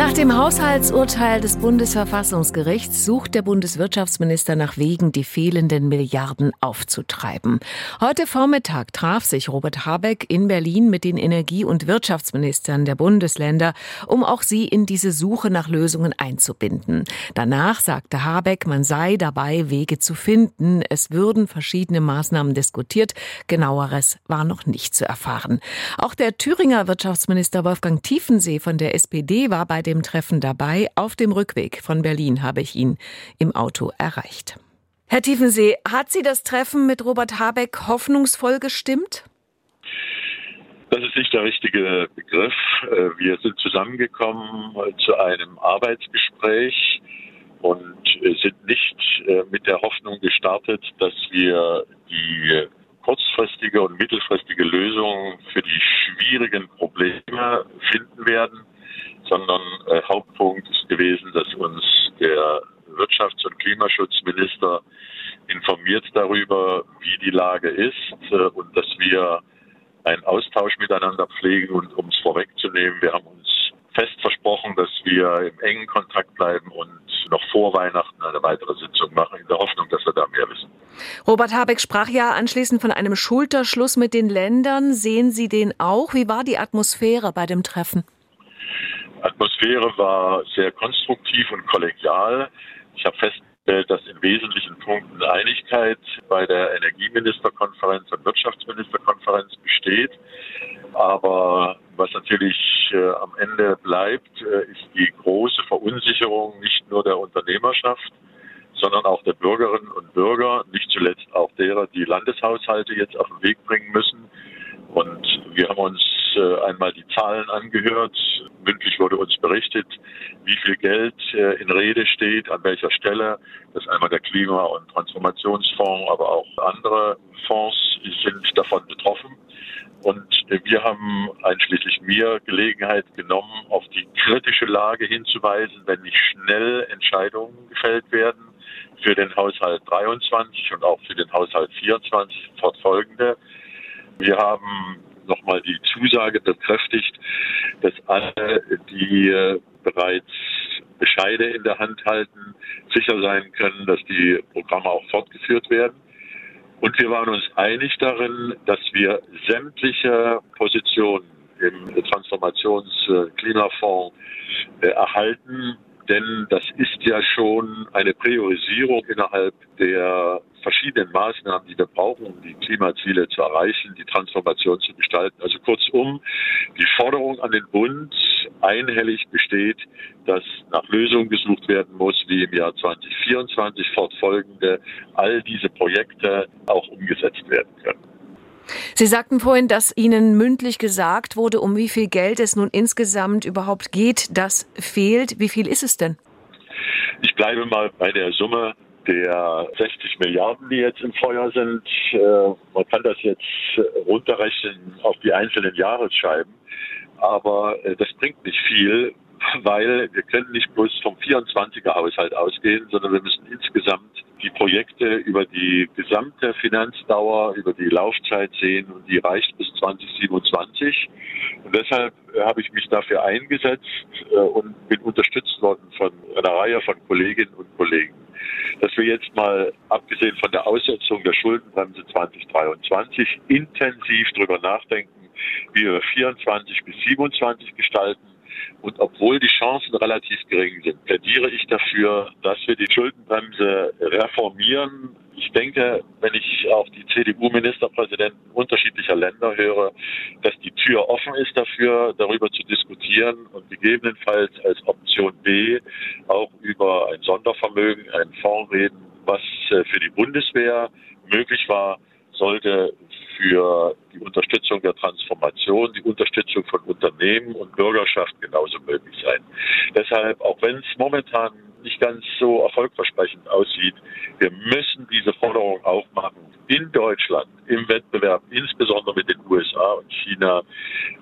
Nach dem Haushaltsurteil des Bundesverfassungsgerichts sucht der Bundeswirtschaftsminister nach Wegen, die fehlenden Milliarden aufzutreiben. Heute Vormittag traf sich Robert Habeck in Berlin mit den Energie- und Wirtschaftsministern der Bundesländer, um auch sie in diese Suche nach Lösungen einzubinden. Danach sagte Habeck, man sei dabei, Wege zu finden. Es würden verschiedene Maßnahmen diskutiert. Genaueres war noch nicht zu erfahren. Auch der Thüringer Wirtschaftsminister Wolfgang Tiefensee von der SPD war bei dem Treffen dabei. Auf dem Rückweg von Berlin habe ich ihn im Auto erreicht. Herr Tiefensee, hat Sie das Treffen mit Robert Habeck hoffnungsvoll gestimmt? Das ist nicht der richtige Begriff. Äh, wir sind zusammengekommen zu einem Arbeitsgespräch und sind nicht äh, mit der Hoffnung gestartet, dass wir die kurzfristige und mittelfristige Lösung für die schwierigen Probleme finden werden sondern äh, Hauptpunkt ist gewesen, dass uns der Wirtschafts- und Klimaschutzminister informiert darüber, wie die Lage ist äh, und dass wir einen Austausch miteinander pflegen. Und um es vorwegzunehmen, wir haben uns fest versprochen, dass wir im engen Kontakt bleiben und noch vor Weihnachten eine weitere Sitzung machen, in der Hoffnung, dass wir da mehr wissen. Robert Habeck sprach ja anschließend von einem Schulterschluss mit den Ländern. Sehen Sie den auch? Wie war die Atmosphäre bei dem Treffen? Atmosphäre war sehr konstruktiv und kollegial. Ich habe festgestellt, dass in wesentlichen Punkten Einigkeit bei der Energieministerkonferenz und Wirtschaftsministerkonferenz besteht. Aber was natürlich äh, am Ende bleibt, äh, ist die große Verunsicherung nicht nur der Unternehmerschaft, sondern auch der Bürgerinnen und Bürger, nicht zuletzt auch derer, die Landeshaushalte jetzt auf den Weg bringen müssen. Und wir haben uns äh, einmal die Zahlen angehört. Mündlich wurde uns berichtet, wie viel Geld äh, in Rede steht, an welcher Stelle. Das ist einmal der Klima- und Transformationsfonds, aber auch andere Fonds sind davon betroffen. Und wir haben einschließlich mir Gelegenheit genommen, auf die kritische Lage hinzuweisen, wenn nicht schnell Entscheidungen gefällt werden für den Haushalt 23 und auch für den Haushalt 24 fortfolgende. Wir haben nochmal die Zusage bekräftigt, dass alle, die äh, bereits Bescheide in der Hand halten, sicher sein können, dass die Programme auch fortgeführt werden. Und wir waren uns einig darin, dass wir sämtliche Positionen im Transformations-Klimafonds äh, erhalten, denn das ist ja schon eine Priorisierung innerhalb der verschiedenen Maßnahmen, die wir brauchen, um die Klimaziele zu erreichen, die Transformation zu gestalten. Also kurzum, die Forderung an den Bund einhellig besteht, dass nach Lösungen gesucht werden muss, wie im Jahr 2024 fortfolgende all diese Projekte auch umgesetzt werden können. Sie sagten vorhin, dass Ihnen mündlich gesagt wurde, um wie viel Geld es nun insgesamt überhaupt geht. Das fehlt. Wie viel ist es denn? Ich bleibe mal bei der Summe der 60 Milliarden, die jetzt im Feuer sind. Äh, man kann das jetzt runterrechnen auf die einzelnen Jahresscheiben, aber äh, das bringt nicht viel, weil wir können nicht bloß vom 24er Haushalt ausgehen, sondern wir müssen insgesamt die Projekte über die gesamte Finanzdauer, über die Laufzeit sehen und die reicht bis 2027. Und deshalb äh, habe ich mich dafür eingesetzt äh, und bin unterstützt worden von einer Reihe von Kolleginnen und Kollegen, dass wir jetzt mal, abgesehen von der Aussetzung der Schuldenbremse 2023, intensiv darüber nachdenken, wie wir 24 bis 27 gestalten und obwohl die Chancen relativ gering sind, plädiere ich dafür, dass wir die Schuldenbremse reformieren. Ich denke, wenn ich auf die CDU-Ministerpräsidenten unterschiedlicher Länder höre, dass die Tür offen ist dafür, darüber zu diskutieren und gegebenenfalls als Option B auch über ein Sondervermögen, einen Fonds reden, was äh, für die Bundeswehr möglich war, sollte für die Unterstützung der Transformation, die Unterstützung von Unternehmen und Bürgerschaft genauso möglich sein. Deshalb, auch wenn es momentan nicht ganz so erfolgversprechend aussieht, wir müssen diese Forderung aufmachen, in Deutschland im Wettbewerb, insbesondere mit den USA und China,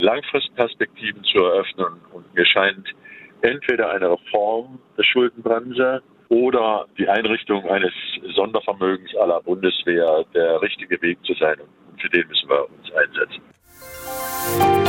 Langfristperspektiven zu eröffnen. Und mir scheint entweder eine Reform der Schuldenbremse oder die Einrichtung eines Sondervermögens aller Bundeswehr der richtige Weg zu sein. Und für den müssen wir uns einsetzen.